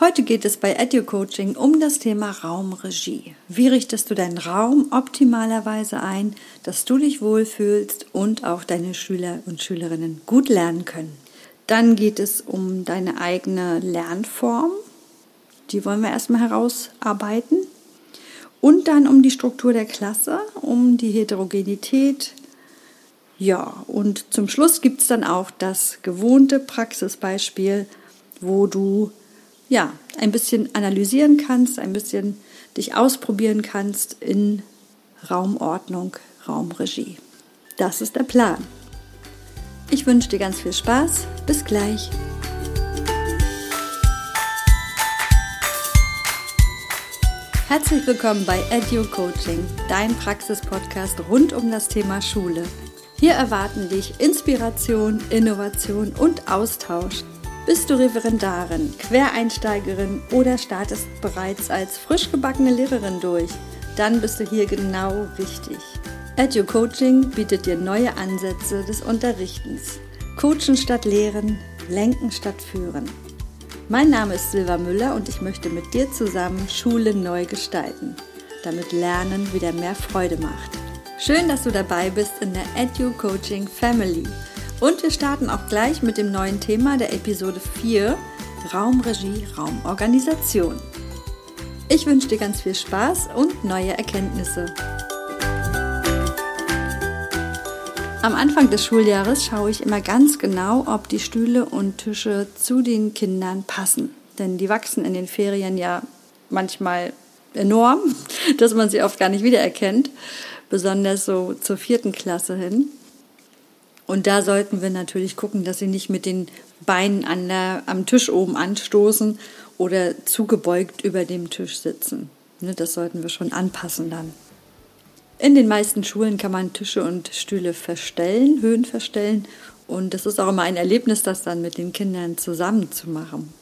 Heute geht es bei EduCoaching um das Thema Raumregie. Wie richtest du deinen Raum optimalerweise ein, dass du dich wohlfühlst und auch deine Schüler und Schülerinnen gut lernen können? Dann geht es um deine eigene Lernform. Die wollen wir erstmal herausarbeiten. Und dann um die Struktur der Klasse, um die Heterogenität. Ja, und zum Schluss gibt es dann auch das gewohnte Praxisbeispiel, wo du ja, ein bisschen analysieren kannst, ein bisschen dich ausprobieren kannst in Raumordnung, Raumregie. Das ist der Plan. Ich wünsche dir ganz viel Spaß. Bis gleich. Herzlich willkommen bei Edu Coaching, dein Praxispodcast rund um das Thema Schule. Hier erwarten dich Inspiration, Innovation und Austausch bist du Referendarin, Quereinsteigerin oder startest bereits als frisch gebackene Lehrerin durch? Dann bist du hier genau richtig. EduCoaching bietet dir neue Ansätze des Unterrichtens. Coachen statt Lehren, Lenken statt Führen. Mein Name ist Silva Müller und ich möchte mit dir zusammen Schule neu gestalten, damit Lernen wieder mehr Freude macht. Schön, dass du dabei bist in der EduCoaching Family. Und wir starten auch gleich mit dem neuen Thema der Episode 4, Raumregie, Raumorganisation. Ich wünsche dir ganz viel Spaß und neue Erkenntnisse. Am Anfang des Schuljahres schaue ich immer ganz genau, ob die Stühle und Tische zu den Kindern passen. Denn die wachsen in den Ferien ja manchmal enorm, dass man sie oft gar nicht wiedererkennt, besonders so zur vierten Klasse hin. Und da sollten wir natürlich gucken, dass sie nicht mit den Beinen an der, am Tisch oben anstoßen oder zugebeugt über dem Tisch sitzen. Ne, das sollten wir schon anpassen dann. In den meisten Schulen kann man Tische und Stühle verstellen, Höhen verstellen. Und das ist auch immer ein Erlebnis, das dann mit den Kindern zusammen zu machen.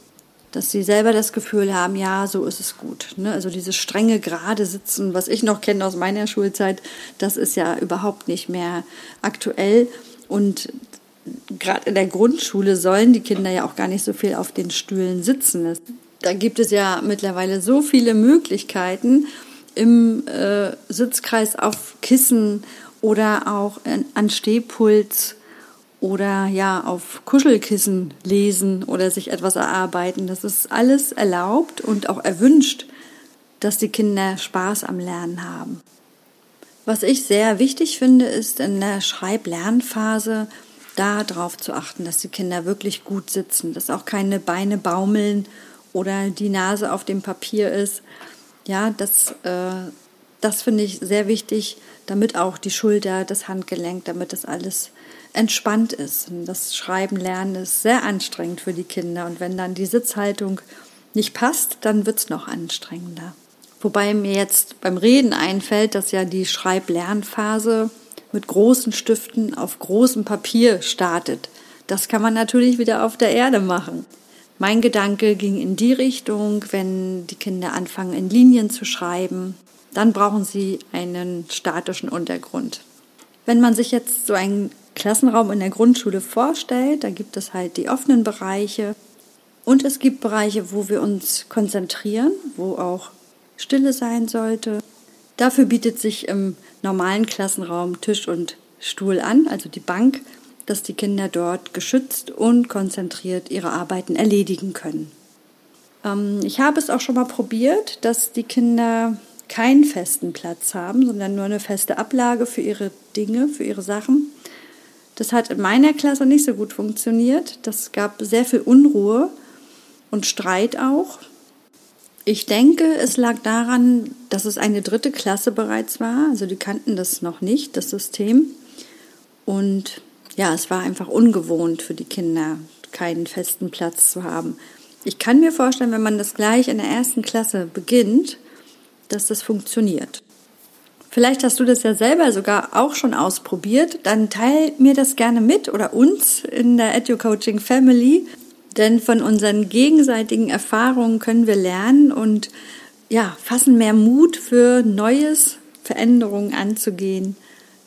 Dass sie selber das Gefühl haben, ja, so ist es gut. Ne? Also dieses strenge gerade Sitzen, was ich noch kenne aus meiner Schulzeit, das ist ja überhaupt nicht mehr aktuell. Und gerade in der Grundschule sollen die Kinder ja auch gar nicht so viel auf den Stühlen sitzen. Da gibt es ja mittlerweile so viele Möglichkeiten im äh, Sitzkreis auf Kissen oder auch an Stehpuls oder ja auf Kuschelkissen lesen oder sich etwas erarbeiten. Das ist alles erlaubt und auch erwünscht, dass die Kinder Spaß am Lernen haben. Was ich sehr wichtig finde, ist in der Schreib-Lernphase darauf zu achten, dass die Kinder wirklich gut sitzen, dass auch keine Beine baumeln oder die Nase auf dem Papier ist. Ja, das, äh, das finde ich sehr wichtig, damit auch die Schulter, das Handgelenk, damit das alles entspannt ist. Und das Schreiben, Lernen ist sehr anstrengend für die Kinder. Und wenn dann die Sitzhaltung nicht passt, dann wird es noch anstrengender. Wobei mir jetzt beim Reden einfällt, dass ja die Schreib-Lernphase mit großen Stiften auf großem Papier startet. Das kann man natürlich wieder auf der Erde machen. Mein Gedanke ging in die Richtung, wenn die Kinder anfangen, in Linien zu schreiben, dann brauchen sie einen statischen Untergrund. Wenn man sich jetzt so einen Klassenraum in der Grundschule vorstellt, da gibt es halt die offenen Bereiche und es gibt Bereiche, wo wir uns konzentrieren, wo auch Stille sein sollte. Dafür bietet sich im normalen Klassenraum Tisch und Stuhl an, also die Bank, dass die Kinder dort geschützt und konzentriert ihre Arbeiten erledigen können. Ähm, ich habe es auch schon mal probiert, dass die Kinder keinen festen Platz haben, sondern nur eine feste Ablage für ihre Dinge, für ihre Sachen. Das hat in meiner Klasse nicht so gut funktioniert. Das gab sehr viel Unruhe und Streit auch. Ich denke, es lag daran, dass es eine dritte Klasse bereits war. Also die kannten das noch nicht, das System. Und ja, es war einfach ungewohnt für die Kinder, keinen festen Platz zu haben. Ich kann mir vorstellen, wenn man das gleich in der ersten Klasse beginnt, dass das funktioniert. Vielleicht hast du das ja selber sogar auch schon ausprobiert. Dann teil mir das gerne mit oder uns in der EduCoaching Family. Denn von unseren gegenseitigen Erfahrungen können wir lernen und ja, fassen mehr Mut für Neues, Veränderungen anzugehen.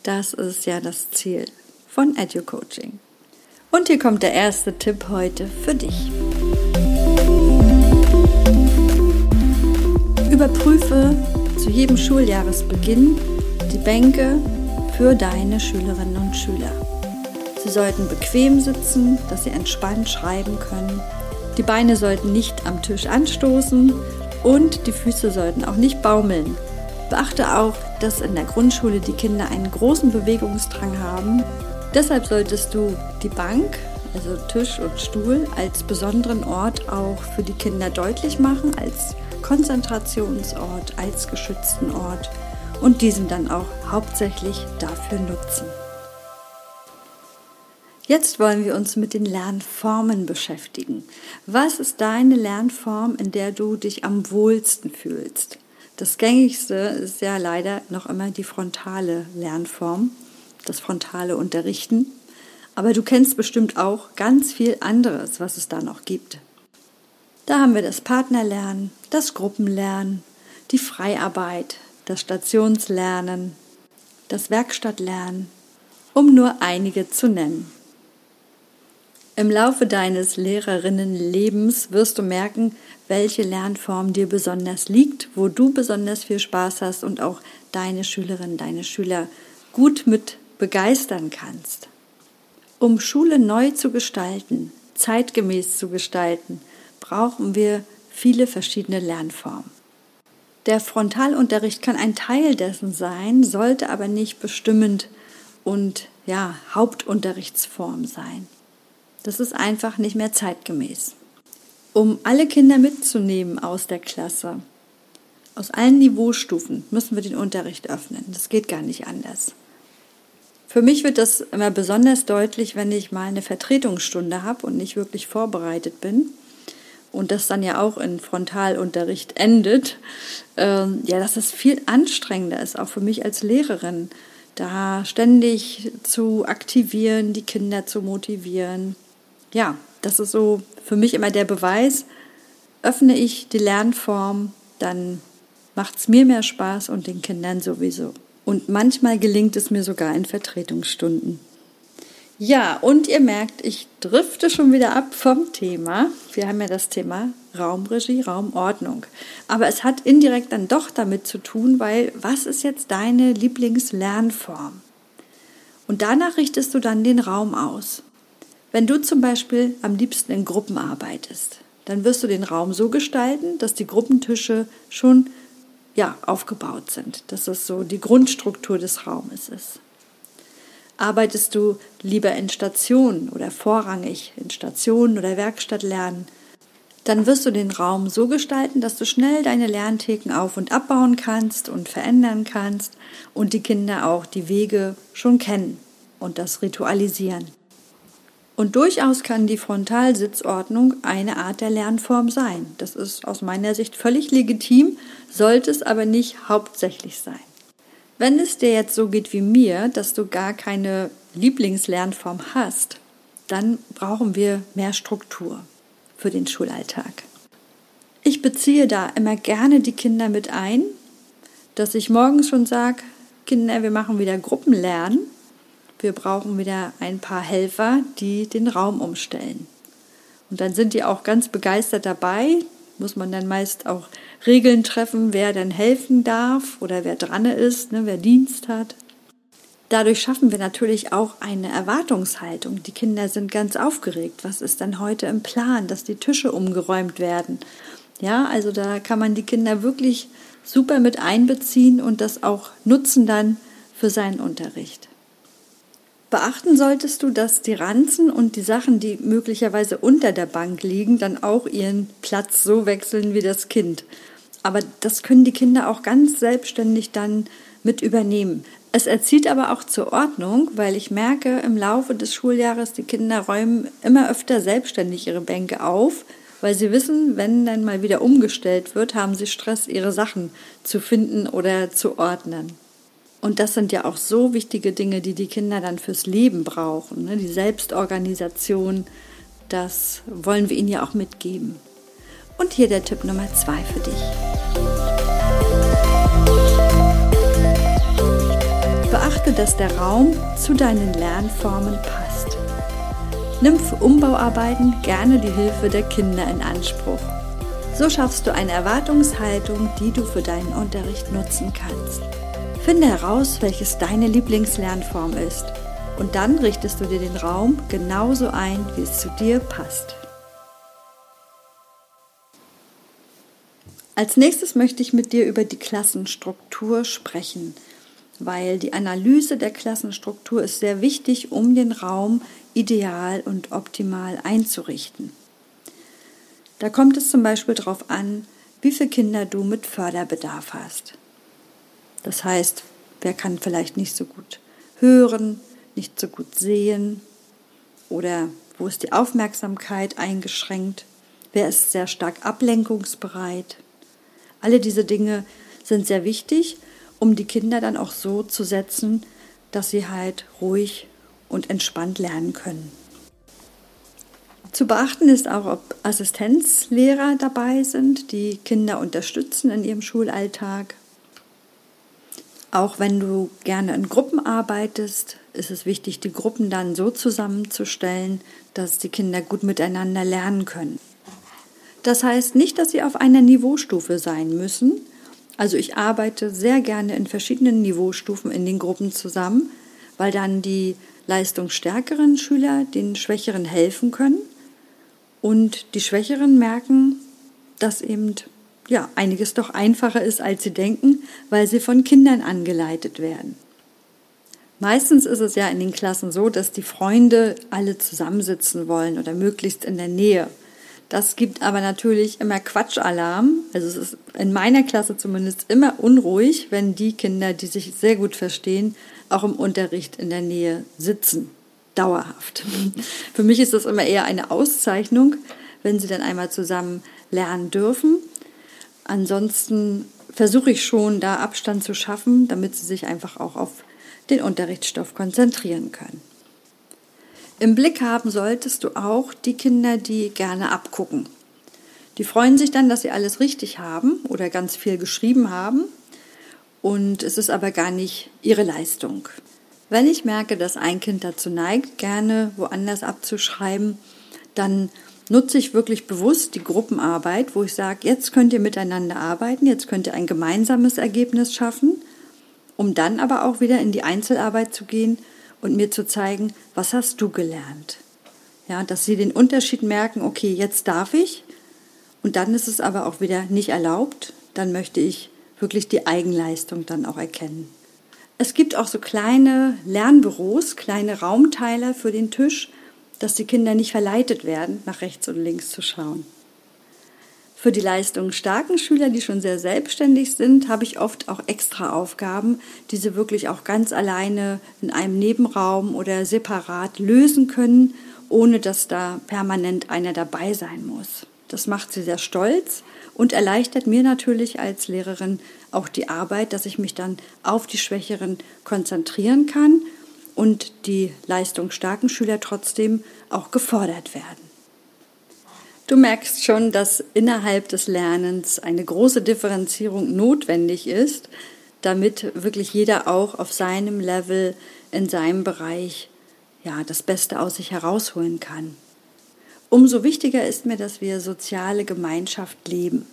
Das ist ja das Ziel von EduCoaching. Und hier kommt der erste Tipp heute für dich. Überprüfe zu jedem Schuljahresbeginn die Bänke für deine Schülerinnen und Schüler. Sie sollten bequem sitzen, dass sie entspannt schreiben können. Die Beine sollten nicht am Tisch anstoßen und die Füße sollten auch nicht baumeln. Beachte auch, dass in der Grundschule die Kinder einen großen Bewegungsdrang haben. Deshalb solltest du die Bank, also Tisch und Stuhl, als besonderen Ort auch für die Kinder deutlich machen, als Konzentrationsort, als geschützten Ort und diesen dann auch hauptsächlich dafür nutzen. Jetzt wollen wir uns mit den Lernformen beschäftigen. Was ist deine Lernform, in der du dich am wohlsten fühlst? Das gängigste ist ja leider noch immer die frontale Lernform, das frontale Unterrichten. Aber du kennst bestimmt auch ganz viel anderes, was es da noch gibt. Da haben wir das Partnerlernen, das Gruppenlernen, die Freiarbeit, das Stationslernen, das Werkstattlernen, um nur einige zu nennen. Im Laufe deines Lehrerinnenlebens wirst du merken, welche Lernform dir besonders liegt, wo du besonders viel Spaß hast und auch deine Schülerinnen, deine Schüler gut mit begeistern kannst. Um Schule neu zu gestalten, zeitgemäß zu gestalten, brauchen wir viele verschiedene Lernformen. Der Frontalunterricht kann ein Teil dessen sein, sollte aber nicht bestimmend und ja, Hauptunterrichtsform sein. Das ist einfach nicht mehr zeitgemäß. Um alle Kinder mitzunehmen aus der Klasse, aus allen Niveaustufen, müssen wir den Unterricht öffnen. Das geht gar nicht anders. Für mich wird das immer besonders deutlich, wenn ich mal eine Vertretungsstunde habe und nicht wirklich vorbereitet bin und das dann ja auch in Frontalunterricht endet, ähm, ja, dass es viel anstrengender ist, auch für mich als Lehrerin, da ständig zu aktivieren, die Kinder zu motivieren. Ja, das ist so für mich immer der Beweis, öffne ich die Lernform, dann macht es mir mehr Spaß und den Kindern sowieso. Und manchmal gelingt es mir sogar in Vertretungsstunden. Ja, und ihr merkt, ich drifte schon wieder ab vom Thema. Wir haben ja das Thema Raumregie, Raumordnung. Aber es hat indirekt dann doch damit zu tun, weil was ist jetzt deine Lieblingslernform? Und danach richtest du dann den Raum aus. Wenn du zum Beispiel am liebsten in Gruppen arbeitest, dann wirst du den Raum so gestalten, dass die Gruppentische schon ja, aufgebaut sind, dass das so die Grundstruktur des Raumes ist. Arbeitest du lieber in Stationen oder vorrangig in Stationen oder Werkstatt lernen, dann wirst du den Raum so gestalten, dass du schnell deine Lerntheken auf und abbauen kannst und verändern kannst und die Kinder auch die Wege schon kennen und das ritualisieren. Und durchaus kann die Frontalsitzordnung eine Art der Lernform sein. Das ist aus meiner Sicht völlig legitim, sollte es aber nicht hauptsächlich sein. Wenn es dir jetzt so geht wie mir, dass du gar keine Lieblingslernform hast, dann brauchen wir mehr Struktur für den Schulalltag. Ich beziehe da immer gerne die Kinder mit ein, dass ich morgens schon sage, Kinder, wir machen wieder Gruppenlernen. Wir brauchen wieder ein paar Helfer, die den Raum umstellen. Und dann sind die auch ganz begeistert dabei muss man dann meist auch Regeln treffen, wer dann helfen darf oder wer dran ist, ne, wer Dienst hat. Dadurch schaffen wir natürlich auch eine Erwartungshaltung. Die Kinder sind ganz aufgeregt. Was ist dann heute im Plan, dass die Tische umgeräumt werden? Ja, also da kann man die Kinder wirklich super mit einbeziehen und das auch nutzen dann für seinen Unterricht. Beachten solltest du, dass die Ranzen und die Sachen, die möglicherweise unter der Bank liegen, dann auch ihren Platz so wechseln wie das Kind. Aber das können die Kinder auch ganz selbstständig dann mit übernehmen. Es erzieht aber auch zur Ordnung, weil ich merke im Laufe des Schuljahres, die Kinder räumen immer öfter selbstständig ihre Bänke auf, weil sie wissen, wenn dann mal wieder umgestellt wird, haben sie Stress, ihre Sachen zu finden oder zu ordnen. Und das sind ja auch so wichtige Dinge, die die Kinder dann fürs Leben brauchen. Ne? Die Selbstorganisation, das wollen wir ihnen ja auch mitgeben. Und hier der Tipp Nummer zwei für dich. Beachte, dass der Raum zu deinen Lernformen passt. Nimm für Umbauarbeiten gerne die Hilfe der Kinder in Anspruch. So schaffst du eine Erwartungshaltung, die du für deinen Unterricht nutzen kannst. Finde heraus, welches deine Lieblingslernform ist und dann richtest du dir den Raum genauso ein, wie es zu dir passt. Als nächstes möchte ich mit dir über die Klassenstruktur sprechen, weil die Analyse der Klassenstruktur ist sehr wichtig, um den Raum ideal und optimal einzurichten. Da kommt es zum Beispiel darauf an, wie viele Kinder du mit Förderbedarf hast. Das heißt, wer kann vielleicht nicht so gut hören, nicht so gut sehen oder wo ist die Aufmerksamkeit eingeschränkt, wer ist sehr stark ablenkungsbereit. Alle diese Dinge sind sehr wichtig, um die Kinder dann auch so zu setzen, dass sie halt ruhig und entspannt lernen können. Zu beachten ist auch, ob Assistenzlehrer dabei sind, die Kinder unterstützen in ihrem Schulalltag. Auch wenn du gerne in Gruppen arbeitest, ist es wichtig, die Gruppen dann so zusammenzustellen, dass die Kinder gut miteinander lernen können. Das heißt nicht, dass sie auf einer Niveaustufe sein müssen. Also ich arbeite sehr gerne in verschiedenen Niveaustufen in den Gruppen zusammen, weil dann die leistungsstärkeren Schüler den Schwächeren helfen können und die Schwächeren merken, dass eben ja, einiges doch einfacher ist, als sie denken, weil sie von Kindern angeleitet werden. Meistens ist es ja in den Klassen so, dass die Freunde alle zusammensitzen wollen oder möglichst in der Nähe. Das gibt aber natürlich immer Quatschalarm. Also es ist in meiner Klasse zumindest immer unruhig, wenn die Kinder, die sich sehr gut verstehen, auch im Unterricht in der Nähe sitzen dauerhaft. Für mich ist das immer eher eine Auszeichnung, wenn sie dann einmal zusammen lernen dürfen. Ansonsten versuche ich schon, da Abstand zu schaffen, damit sie sich einfach auch auf den Unterrichtsstoff konzentrieren können. Im Blick haben solltest du auch die Kinder, die gerne abgucken. Die freuen sich dann, dass sie alles richtig haben oder ganz viel geschrieben haben und es ist aber gar nicht ihre Leistung. Wenn ich merke, dass ein Kind dazu neigt, gerne woanders abzuschreiben, dann nutze ich wirklich bewusst die Gruppenarbeit, wo ich sage, jetzt könnt ihr miteinander arbeiten, jetzt könnt ihr ein gemeinsames Ergebnis schaffen, um dann aber auch wieder in die Einzelarbeit zu gehen und mir zu zeigen, was hast du gelernt? Ja, dass sie den Unterschied merken, okay, jetzt darf ich und dann ist es aber auch wieder nicht erlaubt, dann möchte ich wirklich die Eigenleistung dann auch erkennen. Es gibt auch so kleine Lernbüros, kleine Raumteiler für den Tisch, dass die Kinder nicht verleitet werden, nach rechts und links zu schauen. Für die leistungsstarken Schüler, die schon sehr selbstständig sind, habe ich oft auch extra Aufgaben, die sie wirklich auch ganz alleine in einem Nebenraum oder separat lösen können, ohne dass da permanent einer dabei sein muss. Das macht sie sehr stolz und erleichtert mir natürlich als Lehrerin auch die Arbeit, dass ich mich dann auf die Schwächeren konzentrieren kann und die leistungsstarken Schüler trotzdem auch gefordert werden. Du merkst schon, dass innerhalb des Lernens eine große Differenzierung notwendig ist, damit wirklich jeder auch auf seinem Level in seinem Bereich ja das Beste aus sich herausholen kann. Umso wichtiger ist mir, dass wir soziale Gemeinschaft leben.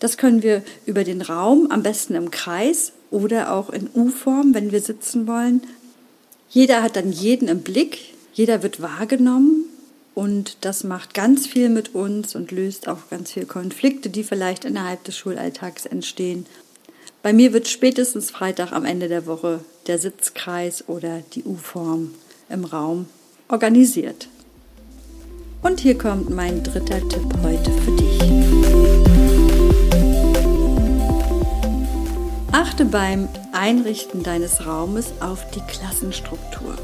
Das können wir über den Raum, am besten im Kreis oder auch in U-Form, wenn wir sitzen wollen. Jeder hat dann jeden im Blick, jeder wird wahrgenommen und das macht ganz viel mit uns und löst auch ganz viele Konflikte, die vielleicht innerhalb des Schulalltags entstehen. Bei mir wird spätestens Freitag am Ende der Woche der Sitzkreis oder die U-Form im Raum organisiert. Und hier kommt mein dritter Tipp heute für dich. Achte beim Einrichten deines Raumes auf die Klassenstruktur.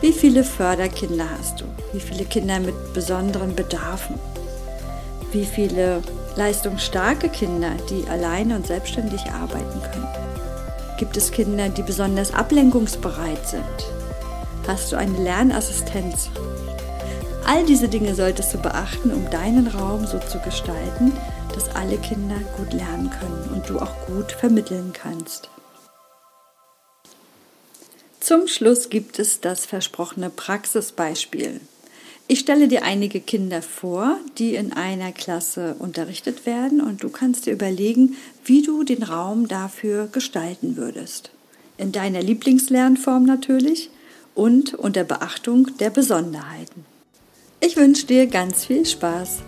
Wie viele Förderkinder hast du? Wie viele Kinder mit besonderen Bedarfen? Wie viele leistungsstarke Kinder, die alleine und selbstständig arbeiten können? Gibt es Kinder, die besonders ablenkungsbereit sind? Hast du eine Lernassistenz? All diese Dinge solltest du beachten, um deinen Raum so zu gestalten, dass alle Kinder gut lernen können und du auch gut vermitteln kannst. Zum Schluss gibt es das versprochene Praxisbeispiel. Ich stelle dir einige Kinder vor, die in einer Klasse unterrichtet werden und du kannst dir überlegen, wie du den Raum dafür gestalten würdest. In deiner Lieblingslernform natürlich und unter Beachtung der Besonderheiten. Ich wünsche dir ganz viel Spaß.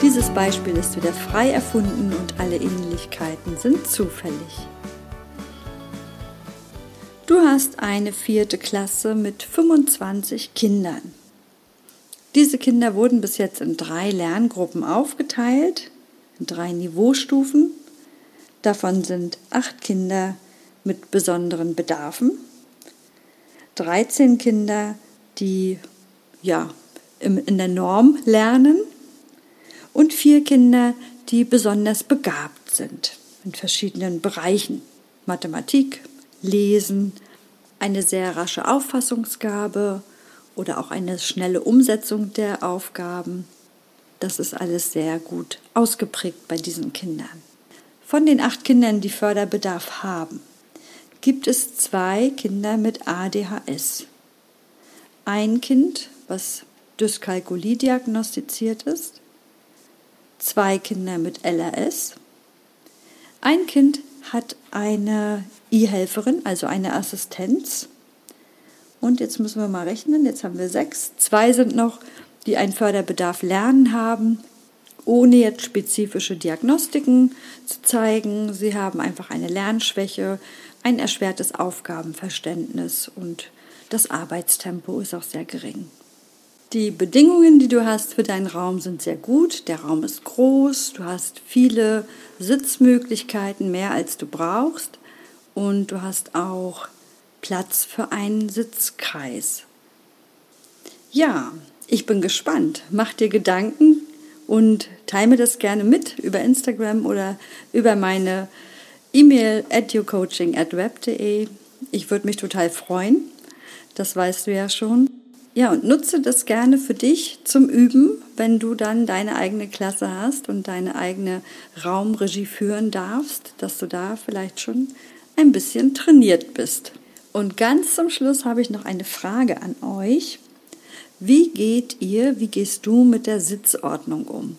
Dieses Beispiel ist wieder frei erfunden und alle Ähnlichkeiten sind zufällig. Du hast eine vierte Klasse mit 25 Kindern. Diese Kinder wurden bis jetzt in drei Lerngruppen aufgeteilt, in drei Niveaustufen. Davon sind acht Kinder mit besonderen Bedarfen, 13 Kinder, die ja in der Norm lernen und vier Kinder, die besonders begabt sind in verschiedenen Bereichen. Mathematik, Lesen, eine sehr rasche Auffassungsgabe oder auch eine schnelle Umsetzung der Aufgaben. Das ist alles sehr gut ausgeprägt bei diesen Kindern. Von den acht Kindern, die Förderbedarf haben, gibt es zwei Kinder mit ADHS. Ein Kind, was Dyskalkulie diagnostiziert ist, zwei Kinder mit LRS, ein Kind hat eine E-Helferin, also eine Assistenz. Und jetzt müssen wir mal rechnen, jetzt haben wir sechs. Zwei sind noch, die einen Förderbedarf lernen haben, ohne jetzt spezifische Diagnostiken zu zeigen. Sie haben einfach eine Lernschwäche, ein erschwertes Aufgabenverständnis und das Arbeitstempo ist auch sehr gering. Die Bedingungen, die du hast für deinen Raum, sind sehr gut. Der Raum ist groß, du hast viele Sitzmöglichkeiten, mehr als du brauchst. Und du hast auch Platz für einen Sitzkreis. Ja, ich bin gespannt. Mach dir Gedanken und teile mir das gerne mit über Instagram oder über meine E-Mail at web.de. Ich würde mich total freuen. Das weißt du ja schon. Ja, und nutze das gerne für dich zum Üben, wenn du dann deine eigene Klasse hast und deine eigene Raumregie führen darfst, dass du da vielleicht schon ein bisschen trainiert bist. Und ganz zum Schluss habe ich noch eine Frage an euch. Wie geht ihr, wie gehst du mit der Sitzordnung um?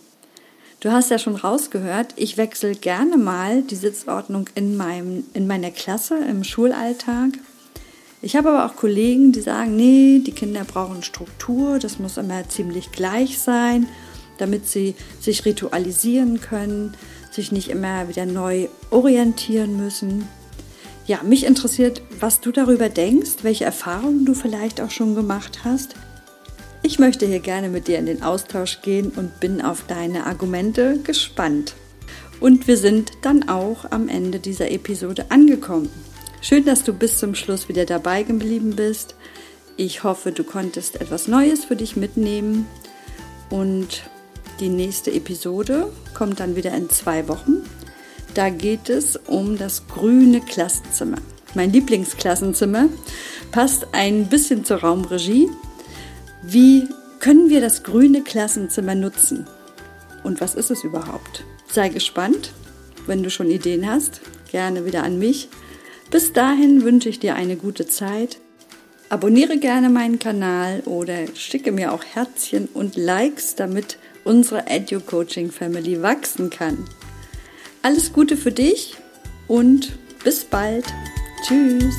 Du hast ja schon rausgehört, ich wechsle gerne mal die Sitzordnung in, meinem, in meiner Klasse im Schulalltag ich habe aber auch Kollegen, die sagen, nee, die Kinder brauchen Struktur, das muss immer ziemlich gleich sein, damit sie sich ritualisieren können, sich nicht immer wieder neu orientieren müssen. Ja, mich interessiert, was du darüber denkst, welche Erfahrungen du vielleicht auch schon gemacht hast. Ich möchte hier gerne mit dir in den Austausch gehen und bin auf deine Argumente gespannt. Und wir sind dann auch am Ende dieser Episode angekommen. Schön, dass du bis zum Schluss wieder dabei geblieben bist. Ich hoffe, du konntest etwas Neues für dich mitnehmen. Und die nächste Episode kommt dann wieder in zwei Wochen. Da geht es um das grüne Klassenzimmer. Mein Lieblingsklassenzimmer passt ein bisschen zur Raumregie. Wie können wir das grüne Klassenzimmer nutzen? Und was ist es überhaupt? Sei gespannt. Wenn du schon Ideen hast, gerne wieder an mich. Bis dahin wünsche ich dir eine gute Zeit. Abonniere gerne meinen Kanal oder schicke mir auch Herzchen und Likes, damit unsere Edu-Coaching Family wachsen kann. Alles Gute für dich und bis bald. Tschüss.